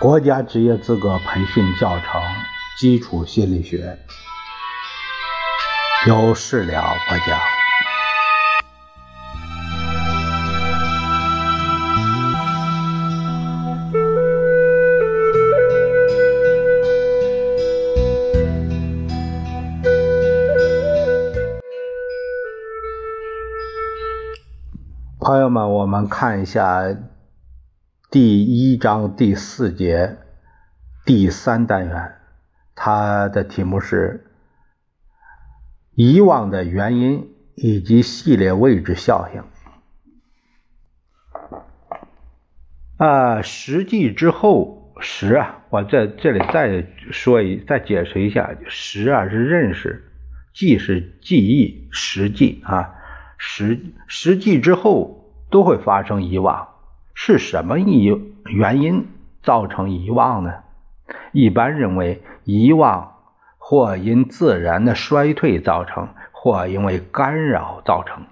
国家职业资格培训教程《基础心理学》，由事了播讲。朋友们，我们看一下。第一章第四节第三单元，它的题目是遗忘的原因以及系列位置效应。啊，实际之后实啊，我在这里再说一再解释一下，实啊是认识，记是记忆，实际啊实实际之后都会发生遗忘。是什么遗原因造成遗忘呢？一般认为，遗忘或因自然的衰退造成，或因为干扰造成。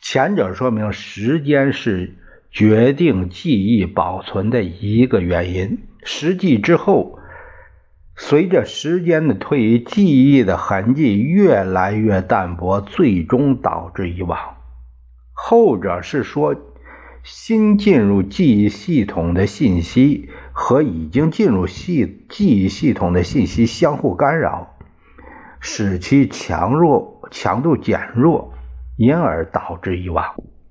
前者说明时间是决定记忆保存的一个原因，实际之后，随着时间的推移，记忆的痕迹越来越淡薄，最终导致遗忘。后者是说。新进入记忆系统的信息和已经进入系记忆系统的信息相互干扰，使其强弱强度减弱，因而导致遗忘。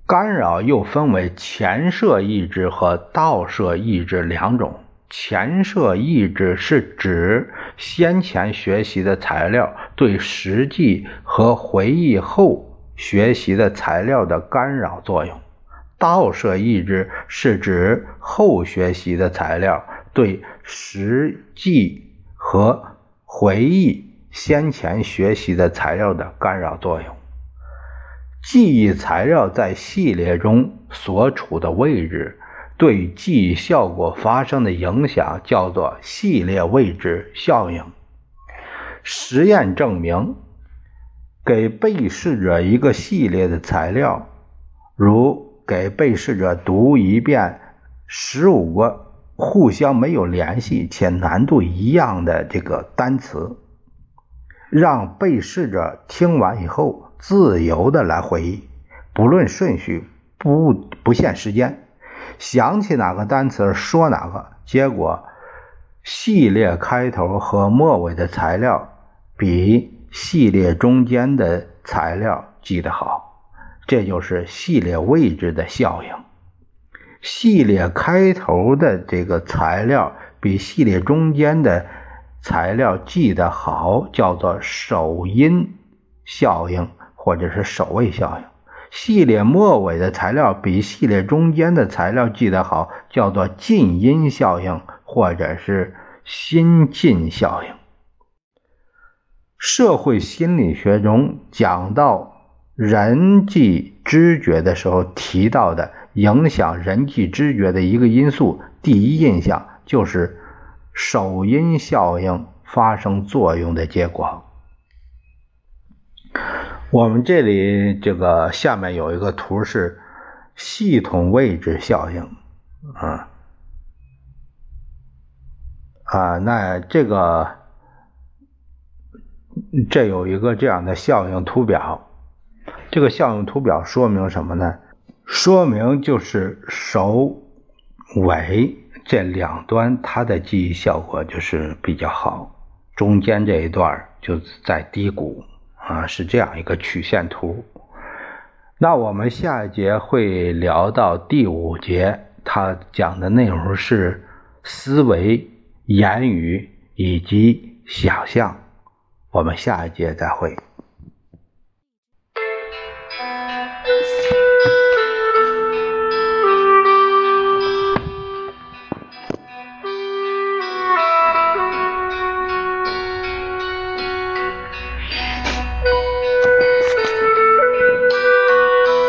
干扰又分为前摄抑制和倒摄抑制两种。前摄抑制是指先前学习的材料对实际和回忆后学习的材料的干扰作用。倒摄抑制是指后学习的材料对实际和回忆先前学习的材料的干扰作用。记忆材料在系列中所处的位置对记忆效果发生的影响叫做系列位置效应。实验证明，给被试者一个系列的材料，如。给被试者读一遍十五个互相没有联系且难度一样的这个单词，让被试者听完以后自由的来回忆，不论顺序，不不限时间，想起哪个单词说哪个。结果，系列开头和末尾的材料比系列中间的材料记得好。这就是系列位置的效应。系列开头的这个材料比系列中间的材料记得好，叫做首因效应，或者是首位效应。系列末尾的材料比系列中间的材料记得好，叫做近因效应，或者是新近效应。社会心理学中讲到。人际知觉的时候提到的影响人际知觉的一个因素，第一印象就是首因效应发生作用的结果。我们这里这个下面有一个图是系统位置效应，啊啊，那这个这有一个这样的效应图表。这个效应图表说明什么呢？说明就是首尾这两端它的记忆效果就是比较好，中间这一段就在低谷啊，是这样一个曲线图。那我们下一节会聊到第五节，它讲的内容是思维、言语以及想象。我们下一节再会。